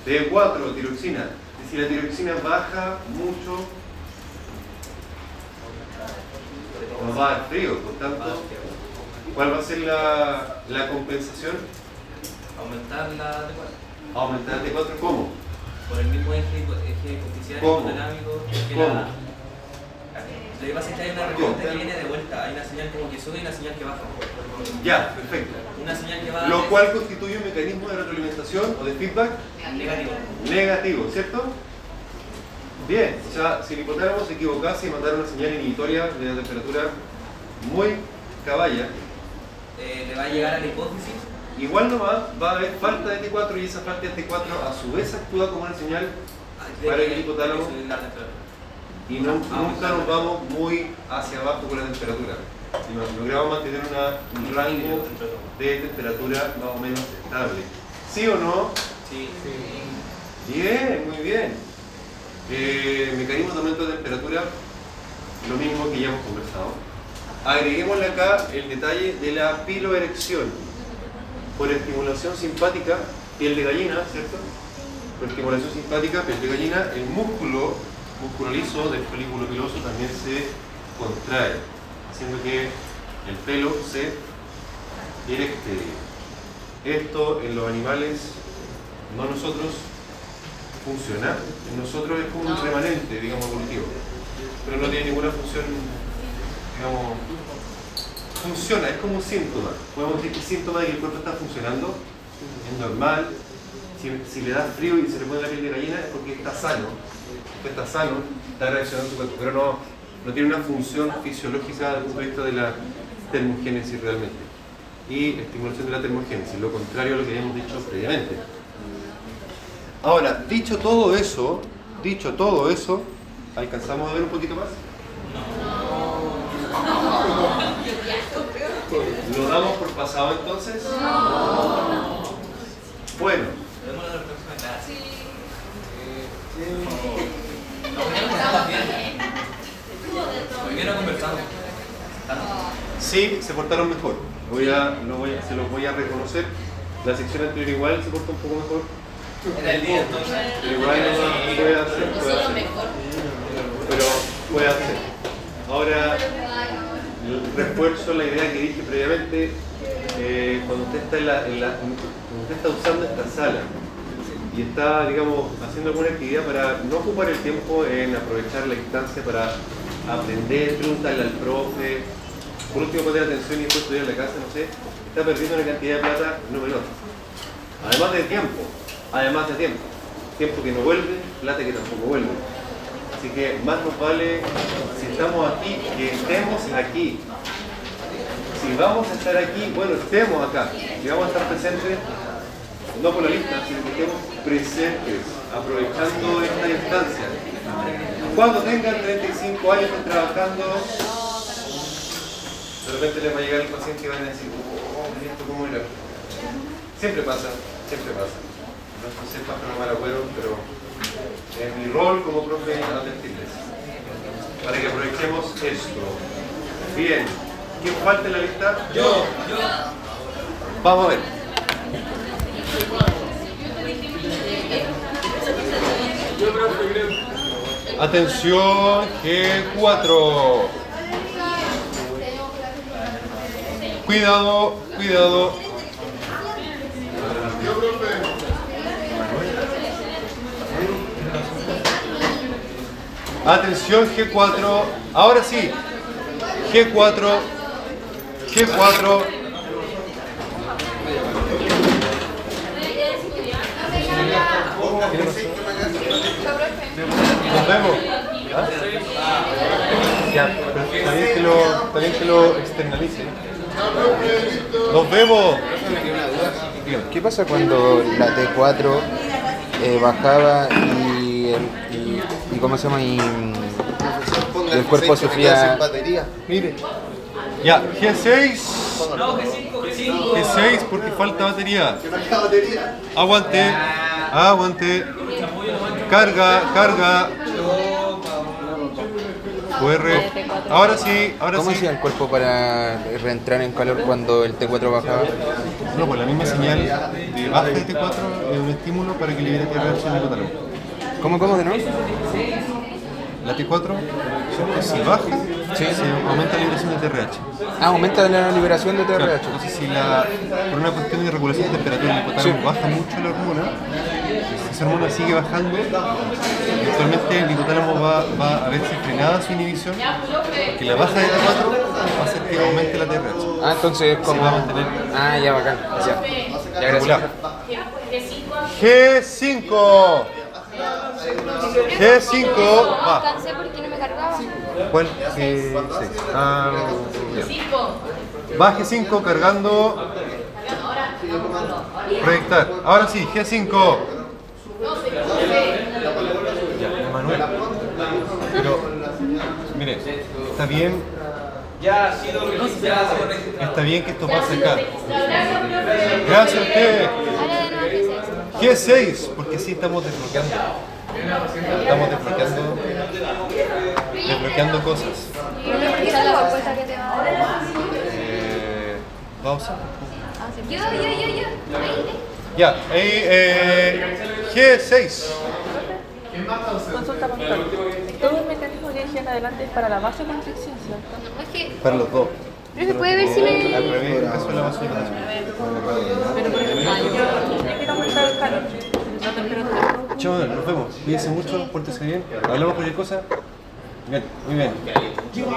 T4, tiroxina. Y si la tiroxina baja mucho, nos va a dar frío, por tanto, ¿cuál va a ser la, la compensación? Aumentar la T4. Aumentar la T4, ¿cómo? Por el mismo eje, eje ¿Cómo? hipotalámico que ¿Cómo? la. Lo que pasa es que hay una respuesta que viene de vuelta, hay una señal como que sube y una señal que baja. Ya, perfecto. Una señal que va Lo cual constituye un mecanismo de retroalimentación o de feedback negativo. negativo, ¿cierto? Bien, o sea, si el hipotálamo se equivocase y mandara una señal inhibitoria de una temperatura muy caballa, Eh, le va a llegar a la hipótesis igual nomás va a haber falta de T4 y esa falta de T4 a su vez actúa como una señal Para el que- hipotálamo. Y no- nunca nos vamos muy hacia abajo con la temperatura. Nos logramos mantener una- un rango de temperatura más o menos estable. ¿Sí o no? Sí. Bien, muy bien. Eh, mecanismos de aumento de temperatura, lo mismo que ya hemos conversado. Agreguémosle acá el detalle de la piloerección. Por estimulación simpática, piel de gallina, ¿cierto? Por estimulación simpática, piel de gallina, el músculo, músculo liso del folículo piloso también se contrae, haciendo que el pelo se erecte. Esto en los animales, no nosotros, funciona. En nosotros es como un remanente, digamos, evolutivo. Pero no tiene ninguna función, digamos, funciona, es como un síntoma. Podemos decir que es síntoma de que el cuerpo está funcionando, es normal. Si, si le da frío y se le pone la piel de gallina es porque está sano. Usted está sano, está reaccionando su cuerpo, pero no, no tiene una función fisiológica desde el punto de vista de la termogénesis realmente. Y estimulación de la termogénesis, lo contrario a lo que habíamos dicho previamente. Ahora, dicho todo eso, dicho todo eso, ¿alcanzamos a ver un poquito más? ¿Lo damos por pasado entonces? Bueno. No, hoy día no conversamos bien. Hoy día no conversamos. sí, se portaron mejor. Voy a, voy a- se los voy a reconocer. La sección anterior igual se portó un poco mejor. Era el día entonces. Pero igual no puede hacer. Pero puede hacer. Ahora, refuerzo la idea que dije previamente. eh, cuando usted está en la, en la- cuando usted está usando esta sala y está, digamos, haciendo alguna actividad para no ocupar el tiempo en aprovechar la instancia para aprender, preguntarle al profe, por último poner atención y después estudiar en la casa, no sé, está perdiendo una cantidad de plata no menor. Además de tiempo, además de tiempo. Tiempo que no vuelve, plata que tampoco vuelve. Así que más nos vale, si estamos aquí, que estemos aquí. Si vamos a estar aquí, bueno, estemos acá. Si vamos a estar presentes, no por la lista, sino que estemos presentes, aprovechando esta instancia. Cuando tengan 35 años trabajando, de repente les va a llegar el paciente y van a decir, oh, ¿esto cómo era? Siempre pasa, siempre pasa. No sepa no mal agüero, pero es mi rol como profe advertirles. Para que aprovechemos esto. Bien. ¿Quién falta en la lista? Yo, yo. Vamos a ver. Atención, G4. Cuidado, cuidado. Atención G4. Ahora sí. G4. G4. Nos vemos. ¿Ah? Ya, pero está bien que lo, está bien que lo externalice. Nos vemos. ¿Qué pasa cuando la T4 eh, bajaba y, el- y, y cómo se llama y, y el cuerpo sufría Mire. Ya, G6. No, G5, G5. G6 porque falta batería. Aguante. Aguante. Carga, carga. QR. Ahora sí, ahora ¿Cómo sí. hacía el cuerpo para reentrar en calor cuando el T4 bajaba? No, pues la misma señal de baja de T4 es un estímulo para que libere TRH en el hipotálamo. ¿Cómo, cómo de nuevo? La T4, si baja, se aumenta la liberación de TRH. Ah, aumenta la liberación de Claro, TRH. Entonces, si la, por una cuestión de regulación de temperatura el hipotálamo Sí. baja mucho la hormona, hormona sigue bajando, eventualmente el hipotálamo va, va a verse frenada su inhibición, que la baja de T4 va a hacer que aumente la TRH. Ah, entonces es como. va a mantener. Ah, ya, bacán. Ya, ya gracias. G5. G5. Va. Cansé porque no me cargaba. ¿Cuál? G6. Ah. Va G5 cargando. Proyectar. Ahora sí, G5. Ya, Manuel. Pero, mire, está bien, Ya ha sido registrado. está bien que esto pase acá. Gracias a usted. Ahora de nuevo que es G6, porque así estamos desbloqueando. Estamos desbloqueando, desbloqueando cosas. Esa es la respuesta que te va a. Eh. Yo, yo, yo, yo. Ahí. Ya, ahí, eh, G6. Consulta puntual. Todo el en adelante es para la base constricción, ¿cierto? No, es que Para los dos. ¿No se puede ver si me- Al revés, eso es la vasodilatación. Pero por ejemplo, yo, yo quiero aumentar el calor, la temperatura. Chao, nos vemos. Cuídense mucho, pórtense bien. Hablamos cualquier cosa. Bien, muy bien. Ah, Quiero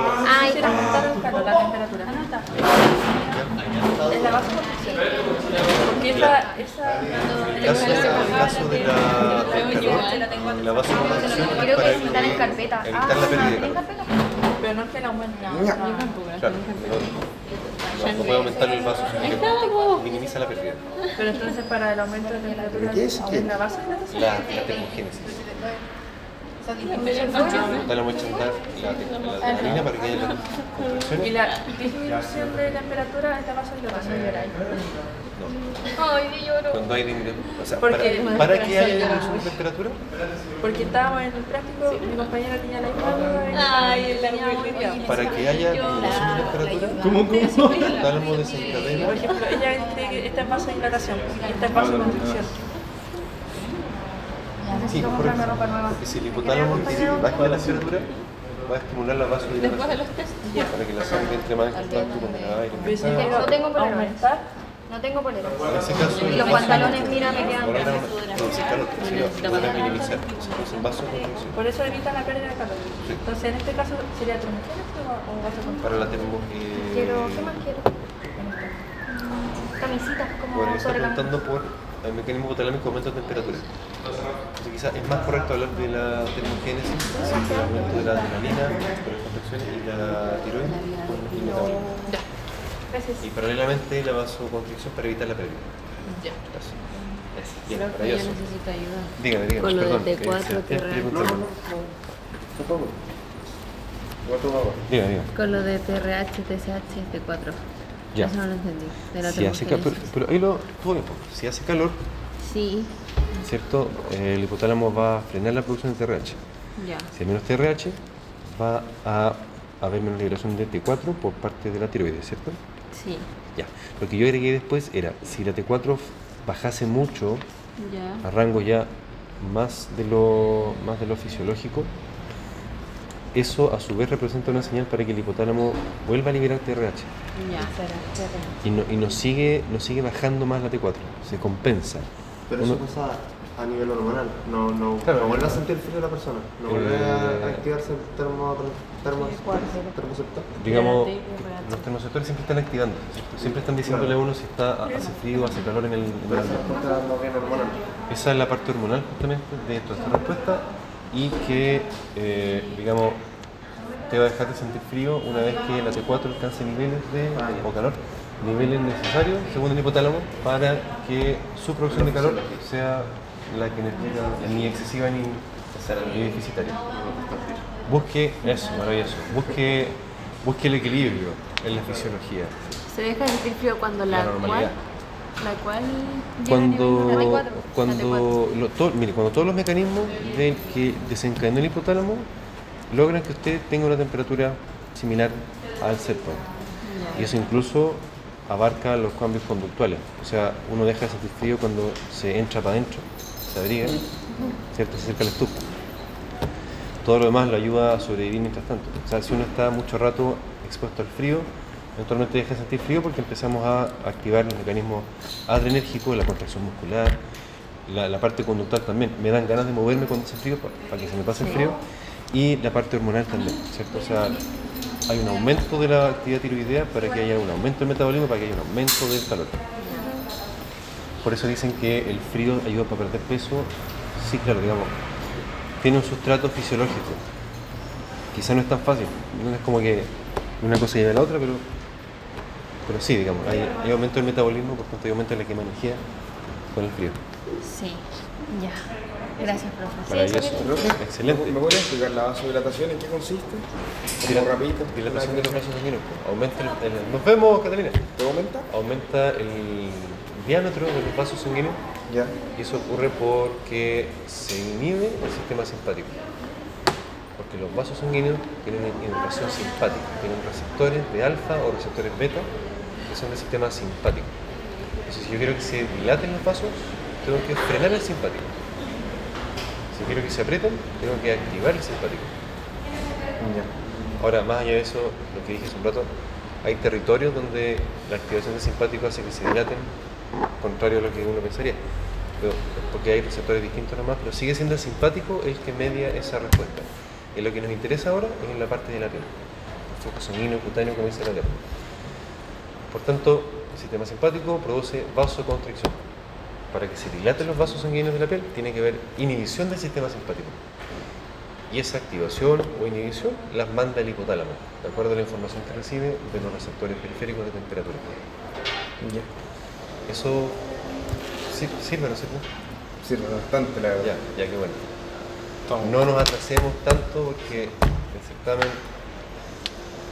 está. aumentar el calor, la temperatura. Es la base constricción. Porque esa, esa, El caso, el caso de la, del calor, la es Creo que para es estar en carpeta. evitar la pérdida de ¿En calor. carpeta? pero no es que la aumente. Claro, no, no puede aumentar el vaso, sino que minimiza la pérdida. Pero entonces para el aumento de temperatura qué es? es la base de La, la termogénesis. Tálamo echa a andar la, la adrenalina para que haya la contracción. Y la disminución de temperatura es la vasodilatación. Ay, yo lloro. Cuando hay disminución, o sea, para, para que haya disminución de temperatura, Porque estábamos en el práctico, mi compañera tenía la misma Ay, la muy bien. para que haya disminución de temperatura, el tálamo desencadena Por ejemplo, ella cree que esta es vasodilatación y esta es vasoconstricción. Sí, Necesito correcto. comprarme ropa nueva. Porque si el hipotálamo baje la temperatura, va a estimular la Después de los test, para que la sangre entre más en contacto con el aire. No tengo aumentar, No tengo polera. Y los pantalones, mira, me quedan grandes. sí, sí, vaso con por eso evita la pérdida de calor. Sí. Entonces, en este caso, ¿sería termogénesis o, o vasoconstricción? Para la termo... Eh, Quiero, ¿qué más quiero? Camisitas, como sobre la preguntando por el mecanismo hipotalámico de aumento de temperatura. Entonces quizás es más correcto hablar de la termogénesis, del aumento de la adrenalina, por las contracciones y la tiroides con el metabolismo. Gracias. Y paralelamente la vasoconstricción para evitar la pérdida. Ya. Gracias. Bien, maravilloso. necesito ayuda. Dígame, dígame, Con lo perdón. eh, T4 Sebastián, que. Diga, diga. Con lo de TRH, TSH, T4. Ya. Eso no lo entendí. De la Si hace ca- pero, ahí lo, todo bien, si hace calor, Sí, ¿cierto? El hipotálamo va a frenar la producción de TRH. ya. Si hay menos TRH, va a haber menos liberación de T4 por parte de la tiroides, ¿cierto? Sí, Ya. Lo que yo agregué después era, si la T4 bajase mucho, ya. a rango ya más de lo, más de lo fisiológico, eso a su vez representa una señal para que el hipotálamo vuelva a liberar TRH. Ya. Y no, y no sigue, no sigue bajando más la T4, se compensa. Pero Uno- eso pasa a nivel hormonal, no, no, Claro. no vuelve a sentir el frío de la persona, no vuelve Eh, a activarse el termo, termo, termoceptor. digamos, los termoceptores siempre están activando, siempre están diciéndole a uno si está, hace frío, hace calor en el, en el hormonal. Esa es la parte hormonal justamente de toda esta respuesta y que, eh, digamos, te va a dejar de sentir frío una vez que la T4 alcance niveles de, o calor, niveles necesarios según el hipotálamo para que su producción de calor sea la que necesita, ni excesiva ni, ni deficitaria. Busque eso, maravilloso, busque, busque el equilibrio en la fisiología. Se deja de sentir frío cuando la, La cual. normalidad. La cual. cuando, de T4, cuando, lo- mire, cuando todos los mecanismos de, que desencadenan el hipotálamo logran que usted tenga una temperatura similar al set point. Y eso incluso abarca los cambios conductuales. O sea, uno deja de sentir frío cuando se entra para adentro, se abriga, ¿cierto? Se acerca la estufa. Todo lo demás lo ayuda a sobrevivir mientras tanto. O sea, si uno está mucho rato expuesto al frío, eventualmente deja de sentir frío porque empezamos a activar los mecanismos adrenérgicos, la contracción muscular la, la parte conductual también. Me dan ganas de moverme cuando hace frío para que se me pase el frío. Y la parte hormonal también, ¿cierto? O sea, hay un aumento de la actividad tiroidea para que haya un aumento del metabolismo, para que haya un aumento del calor. Por eso dicen que el frío ayuda para perder peso. Sí, claro, digamos, tiene un sustrato fisiológico. Quizá no es tan fácil, no es como que una cosa lleva a la otra, pero, pero sí, digamos, hay, hay aumento del metabolismo, por tanto hay aumento de la quema de energía con el frío. Sí, ya. Gracias, profe. Maravilloso. Excelente. ¿Me podrías explicar la vasodilatación en qué consiste? Como rapidito. Dilatación de los vasos sanguíneos. Aumenta el, el- nos vemos, Catalina. ¿Te aumenta? Aumenta el diámetro de los vasos sanguíneos. Ya. Y eso ocurre porque se inhibe el sistema simpático. Porque los vasos sanguíneos tienen innervación simpática. Tienen receptores de alfa o receptores beta que son del sistema simpático. Entonces, si yo quiero que se dilaten los vasos, tengo que frenar el simpático. Si quiero que se aprieten, tengo que activar el simpático. Ahora, más allá de eso, lo que dije hace un rato, hay territorios donde la activación del simpático hace que se dilaten, contrario a lo que uno pensaría. Pero- porque hay receptores distintos nomás, pero sigue siendo el simpático el que media esa respuesta. Y lo que nos interesa ahora es en la parte de la piel, el sanguíneo, cutáneo, dice la piel. Por tanto, el sistema simpático produce vasoconstricción. Para que se dilaten los vasos sanguíneos de la piel, tiene que haber inhibición del sistema simpático. Y esa activación o inhibición las manda el hipotálamo, de acuerdo a la información que recibe de los receptores periféricos de temperatura. Ya. Eso sirve, ¿no sirve? Sirve bastante, la verdad. Ya, ya que bueno. No nos atrasemos tanto porque el certamen.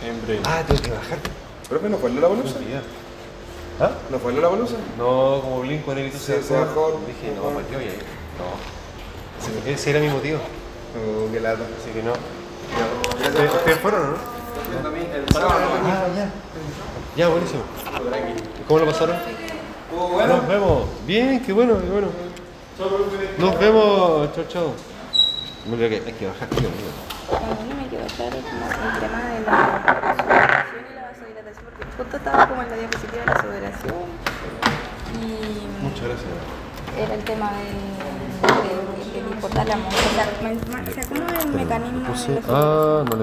En breve. Ah, tengo que bajar. ¿Profe, no fue la bolusa? ¿Ah? ¿No fue la bolusa? No, como Blinco en el Sí, se bajó. Dije, no, Mateo, ya. No. Sí, Ese era mi motivo. Oh, qué lata. Así que no. ¿Ustedes fueron o no? El sábado. Ah, ya. Ya, buenísimo. ¿Cómo lo pasaron? Nos vemos. Bien, qué bueno, qué bueno. Nos vemos. Chao, chao. Me olvidé que hay que bajar, tío. A mí me quedó claro como el tema de la sudoración y la vasodilatación, porque justo estaba como en la diapositiva de la sudoración y Muchas gracias. era el tema de, de, hipotálamo, o sea, me- me- o sea, ¿cómo es el mecanismo? de Puse- la Ah, no le